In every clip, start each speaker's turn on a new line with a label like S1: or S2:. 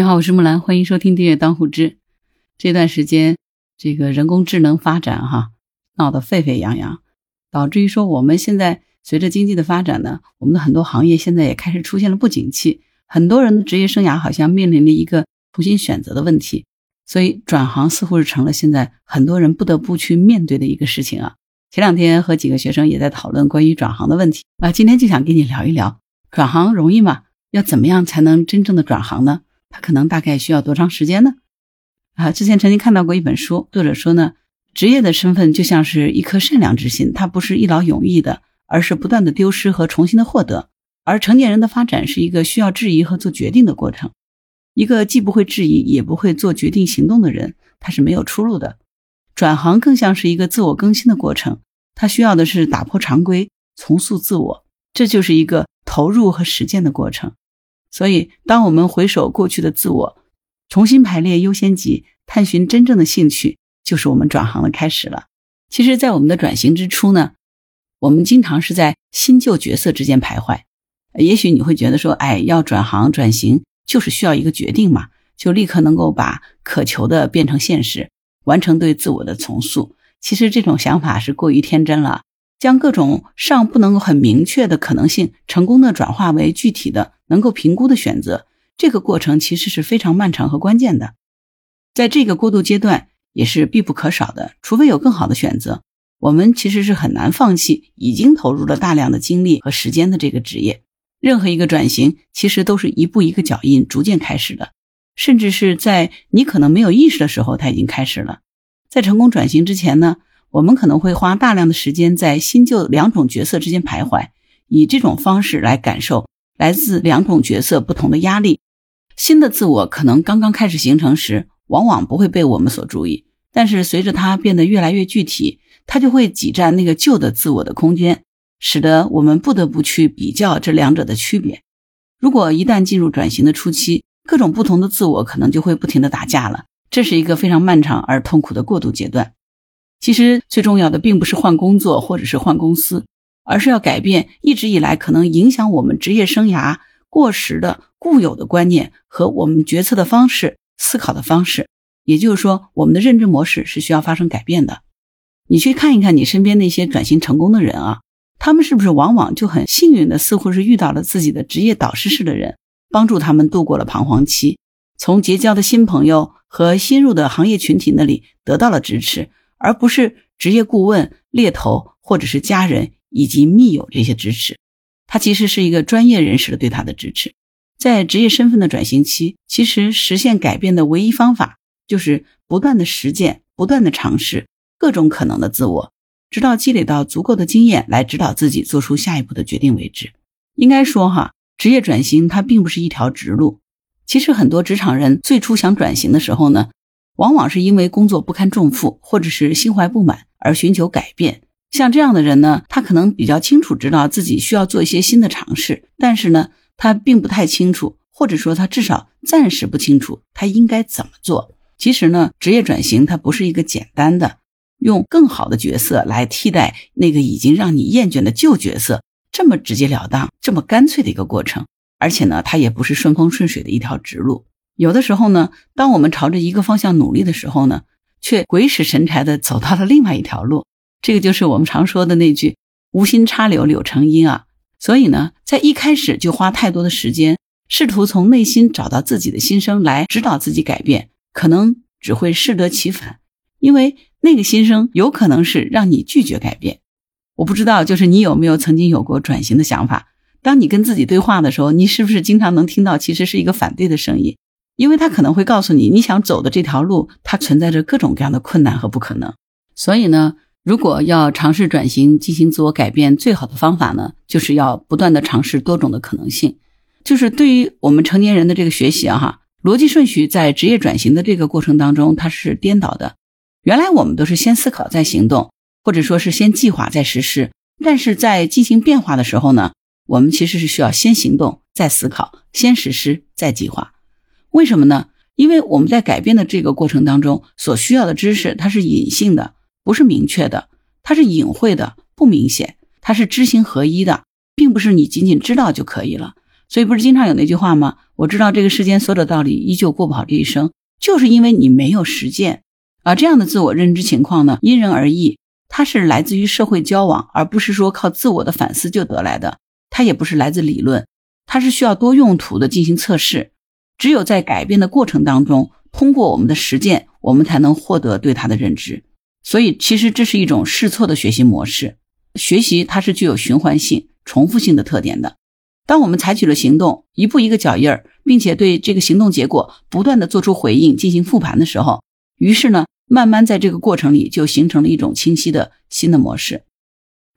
S1: 你好，我是木兰，欢迎收听订阅当户知。这段时间，这个人工智能发展哈，闹得沸沸扬扬，导致于说我们现在随着经济的发展呢，我们的很多行业现在也开始出现了不景气，很多人的职业生涯好像面临了一个重新选择的问题，所以转行似乎是成了现在很多人不得不去面对的一个事情啊。前两天和几个学生也在讨论关于转行的问题啊，今天就想跟你聊一聊，转行容易吗？要怎么样才能真正的转行呢？他可能大概需要多长时间呢？啊，之前曾经看到过一本书，作者说呢，职业的身份就像是一颗善良之心，它不是一劳永逸的，而是不断的丢失和重新的获得。而成年人的发展是一个需要质疑和做决定的过程。一个既不会质疑也不会做决定行动的人，他是没有出路的。转行更像是一个自我更新的过程，他需要的是打破常规，重塑自我，这就是一个投入和实践的过程。所以，当我们回首过去的自我，重新排列优先级，探寻真正的兴趣，就是我们转行的开始了。其实，在我们的转型之初呢，我们经常是在新旧角色之间徘徊。也许你会觉得说，哎，要转行转型，就是需要一个决定嘛，就立刻能够把渴求的变成现实，完成对自我的重塑。其实，这种想法是过于天真了。将各种尚不能够很明确的可能性，成功的转化为具体的能够评估的选择，这个过程其实是非常漫长和关键的。在这个过渡阶段，也是必不可少的。除非有更好的选择，我们其实是很难放弃已经投入了大量的精力和时间的这个职业。任何一个转型，其实都是一步一个脚印逐渐开始的，甚至是在你可能没有意识的时候，它已经开始了。在成功转型之前呢？我们可能会花大量的时间在新旧两种角色之间徘徊，以这种方式来感受来自两种角色不同的压力。新的自我可能刚刚开始形成时，往往不会被我们所注意，但是随着它变得越来越具体，它就会挤占那个旧的自我的空间，使得我们不得不去比较这两者的区别。如果一旦进入转型的初期，各种不同的自我可能就会不停的打架了，这是一个非常漫长而痛苦的过渡阶段。其实最重要的并不是换工作或者是换公司，而是要改变一直以来可能影响我们职业生涯过时的固有的观念和我们决策的方式、思考的方式。也就是说，我们的认知模式是需要发生改变的。你去看一看你身边那些转型成功的人啊，他们是不是往往就很幸运的，似乎是遇到了自己的职业导师式的人，帮助他们度过了彷徨期，从结交的新朋友和新入的行业群体那里得到了支持。而不是职业顾问、猎头或者是家人以及密友这些支持，他其实是一个专业人士的对他的支持。在职业身份的转型期，其实实现改变的唯一方法就是不断的实践、不断的尝试各种可能的自我，直到积累到足够的经验来指导自己做出下一步的决定为止。应该说，哈，职业转型它并不是一条直路。其实很多职场人最初想转型的时候呢。往往是因为工作不堪重负，或者是心怀不满而寻求改变。像这样的人呢，他可能比较清楚知道自己需要做一些新的尝试，但是呢，他并不太清楚，或者说他至少暂时不清楚他应该怎么做。其实呢，职业转型它不是一个简单的用更好的角色来替代那个已经让你厌倦的旧角色这么直截了当、这么干脆的一个过程，而且呢，它也不是顺风顺水的一条直路。有的时候呢，当我们朝着一个方向努力的时候呢，却鬼使神差的走到了另外一条路。这个就是我们常说的那句“无心插柳柳成荫”啊。所以呢，在一开始就花太多的时间，试图从内心找到自己的心声来指导自己改变，可能只会适得其反。因为那个心声有可能是让你拒绝改变。我不知道，就是你有没有曾经有过转型的想法？当你跟自己对话的时候，你是不是经常能听到其实是一个反对的声音？因为他可能会告诉你，你想走的这条路，它存在着各种各样的困难和不可能。所以呢，如果要尝试转型、进行自我改变，最好的方法呢，就是要不断的尝试多种的可能性。就是对于我们成年人的这个学习啊，哈，逻辑顺序在职业转型的这个过程当中，它是颠倒的。原来我们都是先思考再行动，或者说是先计划再实施。但是在进行变化的时候呢，我们其实是需要先行动再思考，先实施再计划。为什么呢？因为我们在改变的这个过程当中所需要的知识，它是隐性的，不是明确的，它是隐晦的，不明显，它是知行合一的，并不是你仅仅知道就可以了。所以不是经常有那句话吗？我知道这个世间所有的道理，依旧过不好这一生，就是因为你没有实践。而这样的自我认知情况呢，因人而异，它是来自于社会交往，而不是说靠自我的反思就得来的。它也不是来自理论，它是需要多用途的进行测试。只有在改变的过程当中，通过我们的实践，我们才能获得对它的认知。所以，其实这是一种试错的学习模式。学习它是具有循环性、重复性的特点的。当我们采取了行动，一步一个脚印儿，并且对这个行动结果不断的做出回应，进行复盘的时候，于是呢，慢慢在这个过程里就形成了一种清晰的新的模式。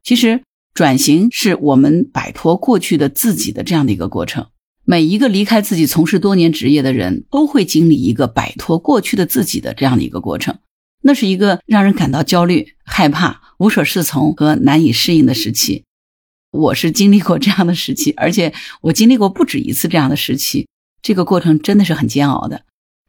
S1: 其实，转型是我们摆脱过去的自己的这样的一个过程。每一个离开自己从事多年职业的人都会经历一个摆脱过去的自己的这样的一个过程，那是一个让人感到焦虑、害怕、无所适从和难以适应的时期。我是经历过这样的时期，而且我经历过不止一次这样的时期。这个过程真的是很煎熬的。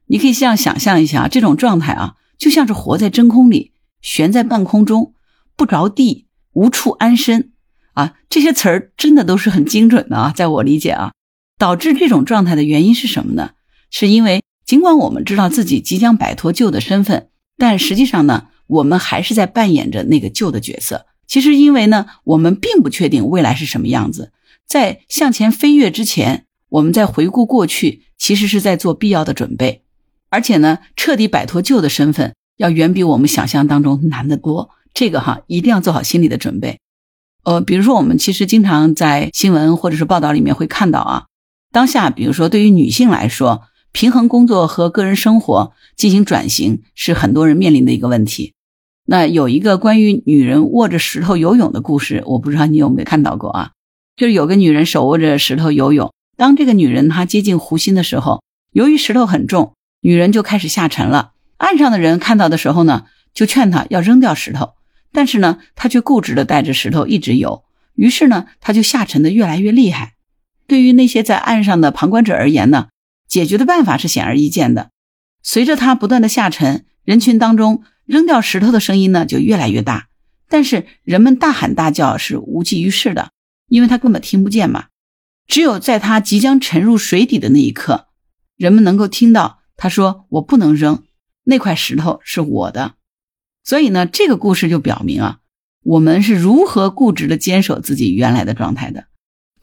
S1: 你可以这样想象一下，这种状态啊，就像是活在真空里，悬在半空中，不着地，无处安身啊。这些词儿真的都是很精准的啊，在我理解啊，导致这种状态的原因是什么呢？是因为尽管我们知道自己即将摆脱旧的身份，但实际上呢，我们还是在扮演着那个旧的角色。其实，因为呢，我们并不确定未来是什么样子，在向前飞跃之前，我们在回顾过去，其实是在做必要的准备。而且呢，彻底摆脱旧的身份，要远比我们想象当中难得多。这个哈，一定要做好心理的准备。呃，比如说，我们其实经常在新闻或者是报道里面会看到啊，当下，比如说对于女性来说，平衡工作和个人生活进行转型，是很多人面临的一个问题。那有一个关于女人握着石头游泳的故事，我不知道你有没有看到过啊？就是有个女人手握着石头游泳，当这个女人她接近湖心的时候，由于石头很重，女人就开始下沉了。岸上的人看到的时候呢，就劝她要扔掉石头，但是呢，她却固执的带着石头一直游，于是呢，她就下沉的越来越厉害。对于那些在岸上的旁观者而言呢，解决的办法是显而易见的。随着它不断的下沉，人群当中。扔掉石头的声音呢就越来越大，但是人们大喊大叫是无济于事的，因为他根本听不见嘛。只有在他即将沉入水底的那一刻，人们能够听到他说：“我不能扔那块石头，是我的。”所以呢，这个故事就表明啊，我们是如何固执的坚守自己原来的状态的。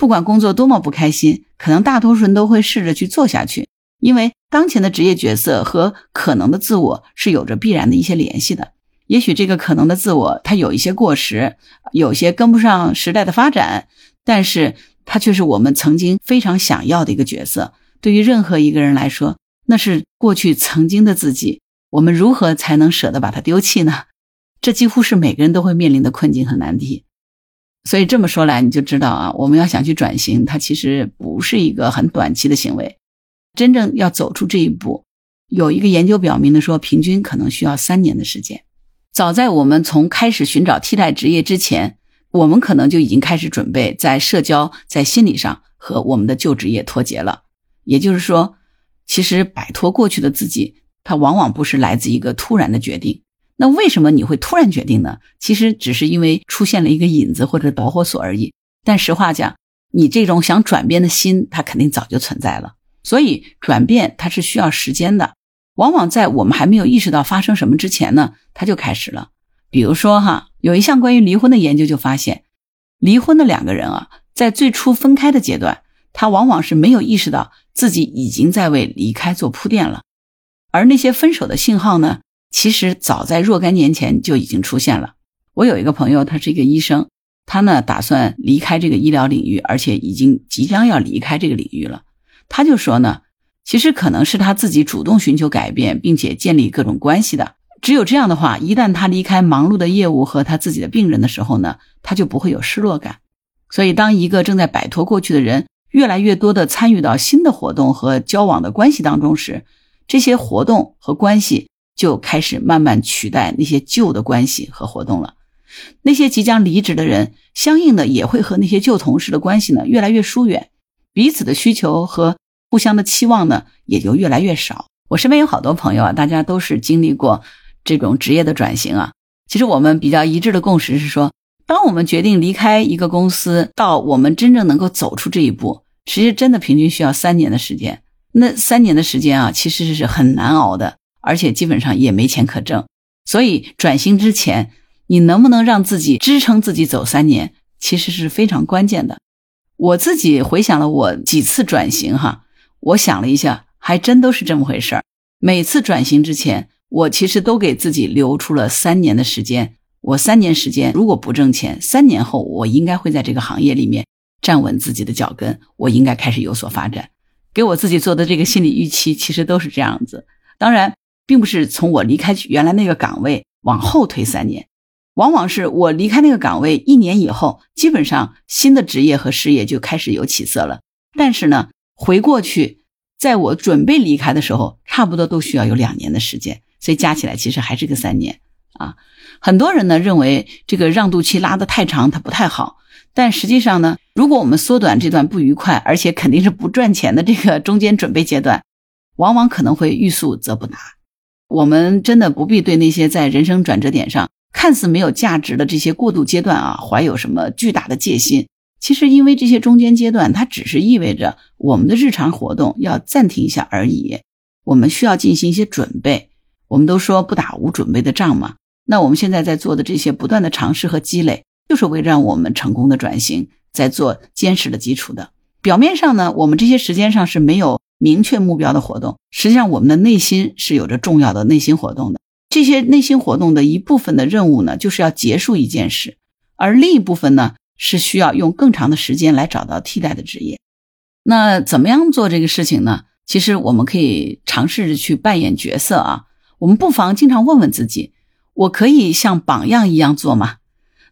S1: 不管工作多么不开心，可能大多数人都会试着去做下去。因为当前的职业角色和可能的自我是有着必然的一些联系的。也许这个可能的自我，它有一些过时，有些跟不上时代的发展，但是它却是我们曾经非常想要的一个角色。对于任何一个人来说，那是过去曾经的自己。我们如何才能舍得把它丢弃呢？这几乎是每个人都会面临的困境和难题。所以这么说来，你就知道啊，我们要想去转型，它其实不是一个很短期的行为。真正要走出这一步，有一个研究表明的说，平均可能需要三年的时间。早在我们从开始寻找替代职业之前，我们可能就已经开始准备在社交、在心理上和我们的旧职业脱节了。也就是说，其实摆脱过去的自己，它往往不是来自一个突然的决定。那为什么你会突然决定呢？其实只是因为出现了一个引子或者导火索而已。但实话讲，你这种想转变的心，它肯定早就存在了。所以转变它是需要时间的，往往在我们还没有意识到发生什么之前呢，它就开始了。比如说哈，有一项关于离婚的研究就发现，离婚的两个人啊，在最初分开的阶段，他往往是没有意识到自己已经在为离开做铺垫了，而那些分手的信号呢，其实早在若干年前就已经出现了。我有一个朋友，他是一个医生，他呢打算离开这个医疗领域，而且已经即将要离开这个领域了。他就说呢，其实可能是他自己主动寻求改变，并且建立各种关系的。只有这样的话，一旦他离开忙碌的业务和他自己的病人的时候呢，他就不会有失落感。所以，当一个正在摆脱过去的人越来越多的参与到新的活动和交往的关系当中时，这些活动和关系就开始慢慢取代那些旧的关系和活动了。那些即将离职的人，相应的也会和那些旧同事的关系呢越来越疏远。彼此的需求和互相的期望呢，也就越来越少。我身边有好多朋友啊，大家都是经历过这种职业的转型啊。其实我们比较一致的共识是说，当我们决定离开一个公司，到我们真正能够走出这一步，其实真的平均需要三年的时间。那三年的时间啊，其实是很难熬的，而且基本上也没钱可挣。所以转型之前，你能不能让自己支撑自己走三年，其实是非常关键的。我自己回想了我几次转型哈，我想了一下，还真都是这么回事儿。每次转型之前，我其实都给自己留出了三年的时间。我三年时间如果不挣钱，三年后我应该会在这个行业里面站稳自己的脚跟，我应该开始有所发展。给我自己做的这个心理预期，其实都是这样子。当然，并不是从我离开原来那个岗位往后推三年，往往是我离开那个岗位一年以后，基本上新的职业和事业就开始有起色了。但是呢，回过去，在我准备离开的时候，差不多都需要有两年的时间，所以加起来其实还是个三年啊。很多人呢认为这个让渡期拉得太长，它不太好。但实际上呢，如果我们缩短这段不愉快，而且肯定是不赚钱的这个中间准备阶段，往往可能会欲速则不达。我们真的不必对那些在人生转折点上看似没有价值的这些过渡阶段啊，怀有什么巨大的戒心。其实，因为这些中间阶段，它只是意味着我们的日常活动要暂停一下而已。我们需要进行一些准备。我们都说不打无准备的仗嘛。那我们现在在做的这些不断的尝试和积累。就是为让我们成功的转型在做坚实的基础的。表面上呢，我们这些时间上是没有明确目标的活动，实际上我们的内心是有着重要的内心活动的。这些内心活动的一部分的任务呢，就是要结束一件事，而另一部分呢，是需要用更长的时间来找到替代的职业。那怎么样做这个事情呢？其实我们可以尝试着去扮演角色啊。我们不妨经常问问自己：我可以像榜样一样做吗？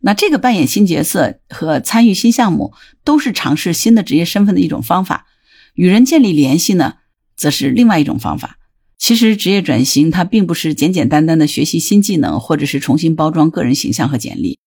S1: 那这个扮演新角色和参与新项目，都是尝试新的职业身份的一种方法。与人建立联系呢，则是另外一种方法。其实，职业转型它并不是简简单单的学习新技能，或者是重新包装个人形象和简历，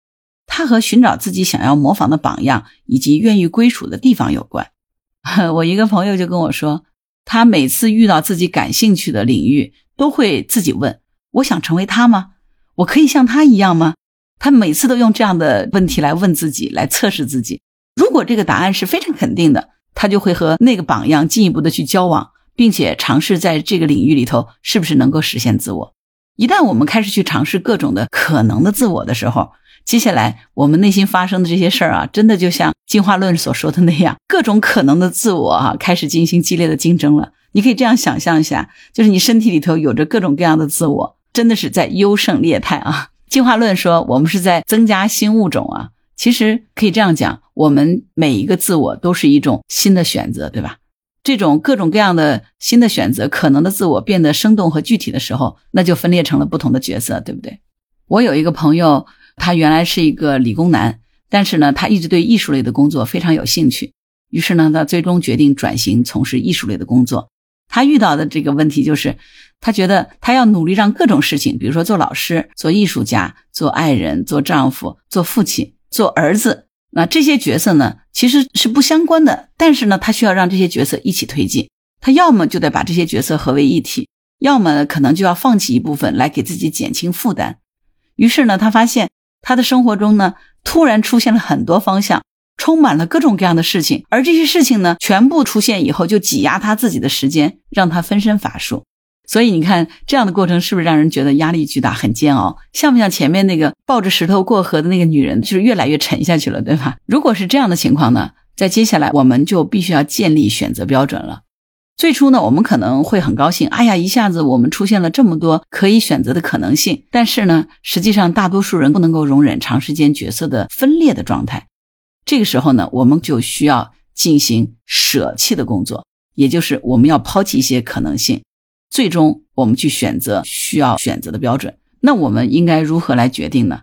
S1: 它和寻找自己想要模仿的榜样以及愿意归属的地方有关。我一个朋友就跟我说，他每次遇到自己感兴趣的领域，都会自己问：我想成为他吗？我可以像他一样吗？他每次都用这样的问题来问自己，来测试自己。如果这个答案是非常肯定的，他就会和那个榜样进一步的去交往，并且尝试在这个领域里头是不是能够实现自我。一旦我们开始去尝试各种的可能的自我的时候，接下来我们内心发生的这些事儿啊，真的就像进化论所说的那样，各种可能的自我啊，开始进行激烈的竞争了。你可以这样想象一下，就是你身体里头有着各种各样的自我，真的是在优胜劣汰啊。进化论说，我们是在增加新物种啊。其实可以这样讲，我们每一个自我都是一种新的选择，对吧？这种各种各样的新的选择，可能的自我变得生动和具体的时候，那就分裂成了不同的角色，对不对？我有一个朋友，他原来是一个理工男，但是呢，他一直对艺术类的工作非常有兴趣，于是呢，他最终决定转型从事艺术类的工作。他遇到的这个问题就是。他觉得他要努力让各种事情，比如说做老师、做艺术家、做爱人、做丈夫、做父亲、做儿子，那这些角色呢，其实是不相关的。但是呢，他需要让这些角色一起推进。他要么就得把这些角色合为一体，要么可能就要放弃一部分来给自己减轻负担。于是呢，他发现他的生活中呢，突然出现了很多方向，充满了各种各样的事情，而这些事情呢，全部出现以后就挤压他自己的时间，让他分身乏术。所以你看，这样的过程是不是让人觉得压力巨大、很煎熬？像不像前面那个抱着石头过河的那个女人，就是越来越沉下去了，对吧？如果是这样的情况呢，在接下来我们就必须要建立选择标准了。最初呢，我们可能会很高兴，哎呀，一下子我们出现了这么多可以选择的可能性。但是呢，实际上大多数人不能够容忍长时间角色的分裂的状态。这个时候呢，我们就需要进行舍弃的工作，也就是我们要抛弃一些可能性。最终，我们去选择需要选择的标准。那我们应该如何来决定呢？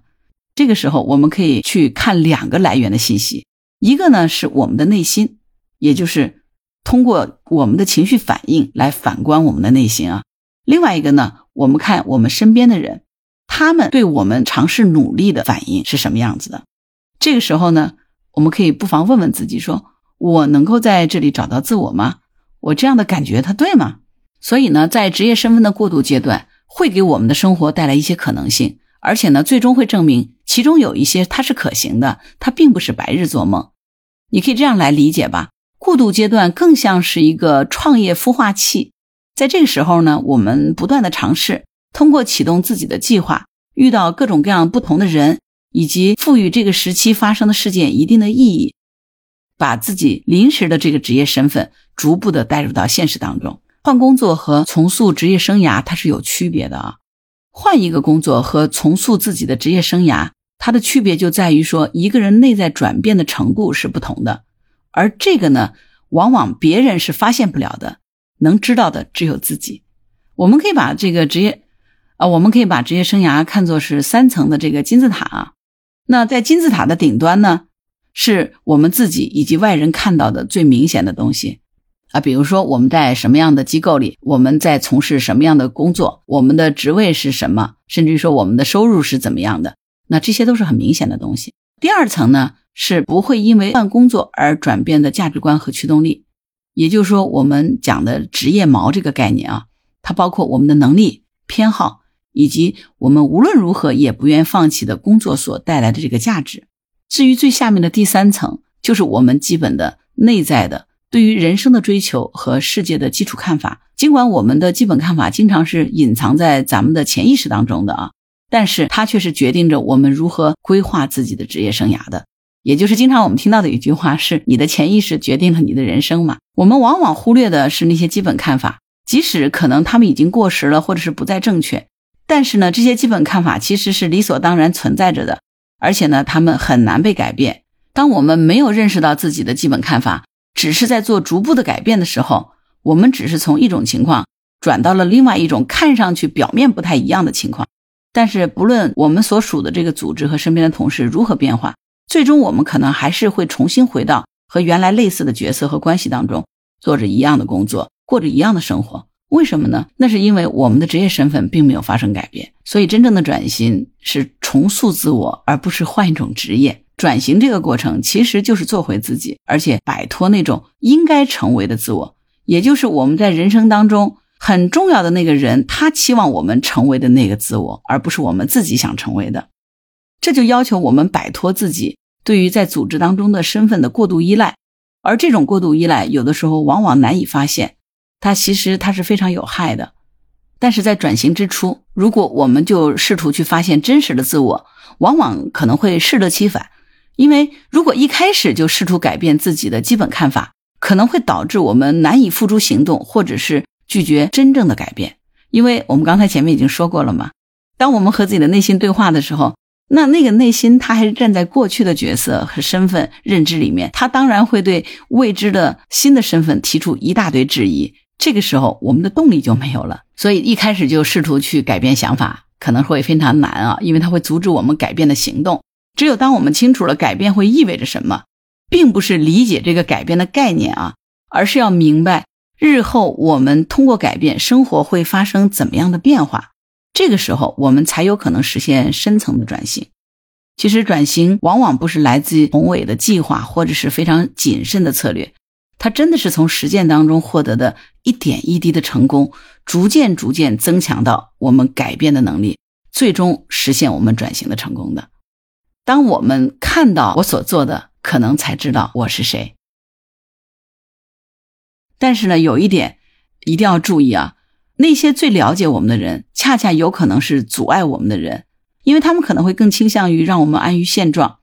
S1: 这个时候，我们可以去看两个来源的信息。一个呢是我们的内心，也就是通过我们的情绪反应来反观我们的内心啊。另外一个呢，我们看我们身边的人，他们对我们尝试努力的反应是什么样子的。这个时候呢，我们可以不妨问问自己：说我能够在这里找到自我吗？我这样的感觉，它对吗？所以呢，在职业身份的过渡阶段，会给我们的生活带来一些可能性，而且呢，最终会证明其中有一些它是可行的，它并不是白日做梦。你可以这样来理解吧：过渡阶段更像是一个创业孵化器。在这个时候呢，我们不断的尝试，通过启动自己的计划，遇到各种各样不同的人，以及赋予这个时期发生的事件一定的意义，把自己临时的这个职业身份逐步的带入到现实当中。换工作和重塑职业生涯它是有区别的啊，换一个工作和重塑自己的职业生涯，它的区别就在于说一个人内在转变的程度是不同的，而这个呢，往往别人是发现不了的。能知道的只有自己。我们可以把这个职业，啊，我们可以把职业生涯看作是三层的这个金字塔啊。那在金字塔的顶端呢，是我们自己以及外人看到的最明显的东西啊。比如说我们在什么样的机构里，我们在从事什么样的工作，我们的职位是什么，甚至于说我们的收入是怎么样的，那这些都是很明显的东西。第二层呢，是不会因为换工作而转变的价值观和驱动力。也就是说，我们讲的职业锚这个概念啊，它包括我们的能力、偏好，以及我们无论如何也不愿放弃的工作所带来的这个价值。至于最下面的第三层，就是我们基本的内在的对于人生的追求和世界的基础看法。尽管我们的基本看法经常是隐藏在咱们的潜意识当中的啊，但是它却是决定着我们如何规划自己的职业生涯的。也就是经常我们听到的一句话是：“你的潜意识决定了你的人生嘛。”我们往往忽略的是那些基本看法，即使可能他们已经过时了，或者是不再正确，但是呢，这些基本看法其实是理所当然存在着的，而且呢，他们很难被改变。当我们没有认识到自己的基本看法，只是在做逐步的改变的时候，我们只是从一种情况转到了另外一种看上去表面不太一样的情况。但是，不论我们所属的这个组织和身边的同事如何变化。最终，我们可能还是会重新回到和原来类似的角色和关系当中，做着一样的工作，过着一样的生活。为什么呢？那是因为我们的职业身份并没有发生改变。所以，真正的转型是重塑自我，而不是换一种职业。转型这个过程其实就是做回自己，而且摆脱那种应该成为的自我，也就是我们在人生当中很重要的那个人，他期望我们成为的那个自我，而不是我们自己想成为的。这就要求我们摆脱自己对于在组织当中的身份的过度依赖，而这种过度依赖有的时候往往难以发现，它其实它是非常有害的。但是在转型之初，如果我们就试图去发现真实的自我，往往可能会适得其反，因为如果一开始就试图改变自己的基本看法，可能会导致我们难以付诸行动，或者是拒绝真正的改变。因为我们刚才前面已经说过了嘛，当我们和自己的内心对话的时候。那那个内心，他还是站在过去的角色和身份认知里面，他当然会对未知的新的身份提出一大堆质疑。这个时候，我们的动力就没有了。所以一开始就试图去改变想法，可能会非常难啊，因为它会阻止我们改变的行动。只有当我们清楚了改变会意味着什么，并不是理解这个改变的概念啊，而是要明白日后我们通过改变生活会发生怎么样的变化。这个时候，我们才有可能实现深层的转型。其实，转型往往不是来自于宏伟的计划，或者是非常谨慎的策略，它真的是从实践当中获得的一点一滴的成功，逐渐逐渐增强到我们改变的能力，最终实现我们转型的成功的。当我们看到我所做的，可能才知道我是谁。但是呢，有一点一定要注意啊。那些最了解我们的人，恰恰有可能是阻碍我们的人，因为他们可能会更倾向于让我们安于现状。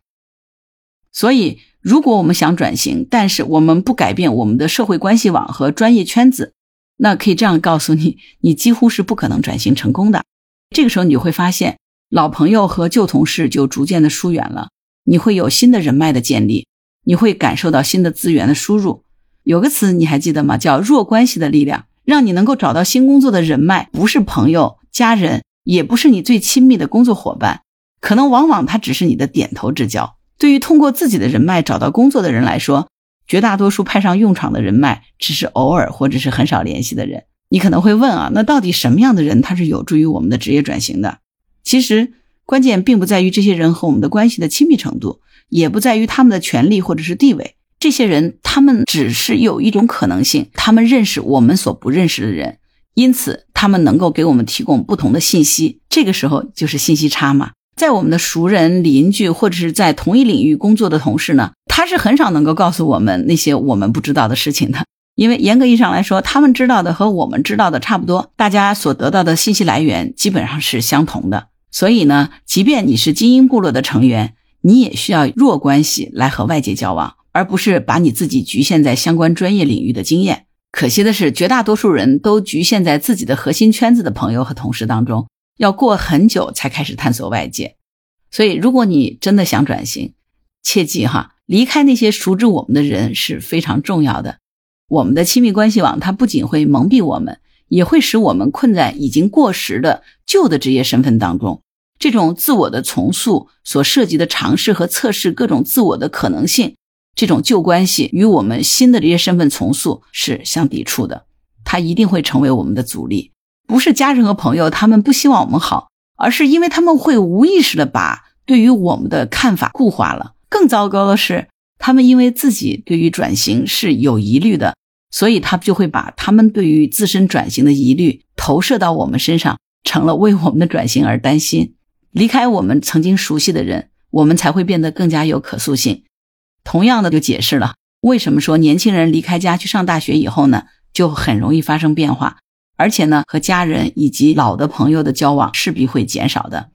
S1: 所以，如果我们想转型，但是我们不改变我们的社会关系网和专业圈子，那可以这样告诉你：你几乎是不可能转型成功的。这个时候，你就会发现老朋友和旧同事就逐渐的疏远了，你会有新的人脉的建立，你会感受到新的资源的输入。有个词你还记得吗？叫弱关系的力量。让你能够找到新工作的人脉，不是朋友、家人，也不是你最亲密的工作伙伴，可能往往他只是你的点头之交。对于通过自己的人脉找到工作的人来说，绝大多数派上用场的人脉只是偶尔或者是很少联系的人。你可能会问啊，那到底什么样的人他是有助于我们的职业转型的？其实关键并不在于这些人和我们的关系的亲密程度，也不在于他们的权利或者是地位。这些人，他们只是有一种可能性，他们认识我们所不认识的人，因此他们能够给我们提供不同的信息。这个时候就是信息差嘛。在我们的熟人、邻居或者是在同一领域工作的同事呢，他是很少能够告诉我们那些我们不知道的事情的。因为严格意义上来说，他们知道的和我们知道的差不多，大家所得到的信息来源基本上是相同的。所以呢，即便你是精英部落的成员，你也需要弱关系来和外界交往，而不是把你自己局限在相关专业领域的经验。可惜的是，绝大多数人都局限在自己的核心圈子的朋友和同事当中，要过很久才开始探索外界。所以，如果你真的想转型，切记哈，离开那些熟知我们的人是非常重要的。我们的亲密关系网，它不仅会蒙蔽我们，也会使我们困在已经过时的旧的职业身份当中。这种自我的重塑所涉及的尝试和测试各种自我的可能性，这种旧关系与我们新的这些身份重塑是相抵触的，它一定会成为我们的阻力。不是家人和朋友他们不希望我们好，而是因为他们会无意识的把对于我们的看法固化了。更糟糕的是。他们因为自己对于转型是有疑虑的，所以他们就会把他们对于自身转型的疑虑投射到我们身上，成了为我们的转型而担心。离开我们曾经熟悉的人，我们才会变得更加有可塑性。同样的，就解释了为什么说年轻人离开家去上大学以后呢，就很容易发生变化，而且呢，和家人以及老的朋友的交往势必会减少的。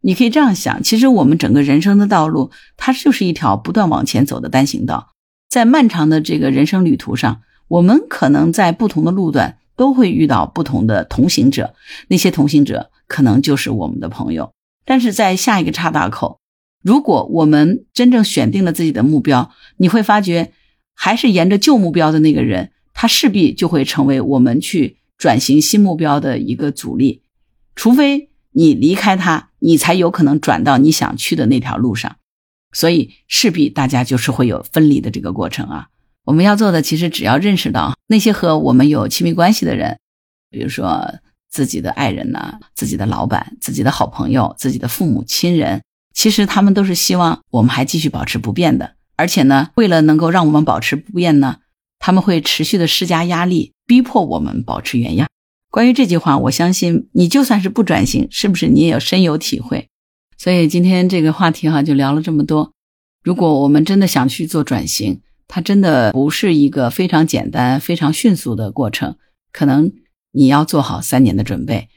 S1: 你可以这样想，其实我们整个人生的道路，它就是一条不断往前走的单行道。在漫长的这个人生旅途上，我们可能在不同的路段都会遇到不同的同行者，那些同行者可能就是我们的朋友。但是在下一个岔道口，如果我们真正选定了自己的目标，你会发觉，还是沿着旧目标的那个人，他势必就会成为我们去转型新目标的一个阻力，除非。你离开他，你才有可能转到你想去的那条路上，所以势必大家就是会有分离的这个过程啊。我们要做的其实只要认识到那些和我们有亲密关系的人，比如说自己的爱人呢、自己的老板、自己的好朋友、自己的父母亲人，其实他们都是希望我们还继续保持不变的，而且呢，为了能够让我们保持不变呢，他们会持续的施加压力，逼迫我们保持原样。关于这句话，我相信你就算是不转型，是不是你也有深有体会？所以今天这个话题哈，就聊了这么多。如果我们真的想去做转型，它真的不是一个非常简单、非常迅速的过程，可能你要做好三年的准备。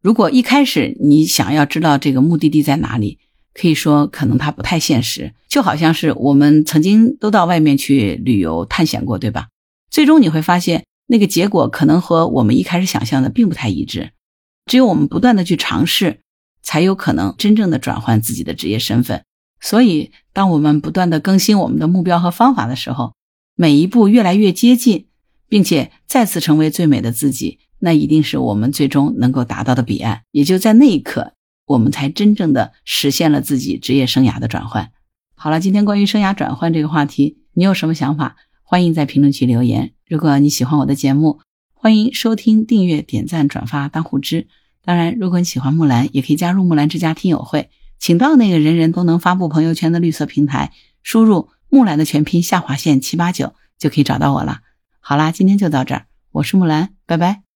S1: 如果一开始你想要知道这个目的地在哪里，可以说可能它不太现实。就好像是我们曾经都到外面去旅游探险过，对吧？最终你会发现。那个结果可能和我们一开始想象的并不太一致，只有我们不断的去尝试，才有可能真正的转换自己的职业身份。所以，当我们不断的更新我们的目标和方法的时候，每一步越来越接近，并且再次成为最美的自己，那一定是我们最终能够达到的彼岸。也就在那一刻，我们才真正的实现了自己职业生涯的转换。好了，今天关于生涯转换这个话题，你有什么想法？欢迎在评论区留言。如果你喜欢我的节目，欢迎收听、订阅、点赞、转发、当护知。当然，如果你喜欢木兰，也可以加入木兰之家听友会，请到那个人人都能发布朋友圈的绿色平台，输入木兰的全拼下划线七八九，就可以找到我了。好啦，今天就到这儿，我是木兰，拜拜。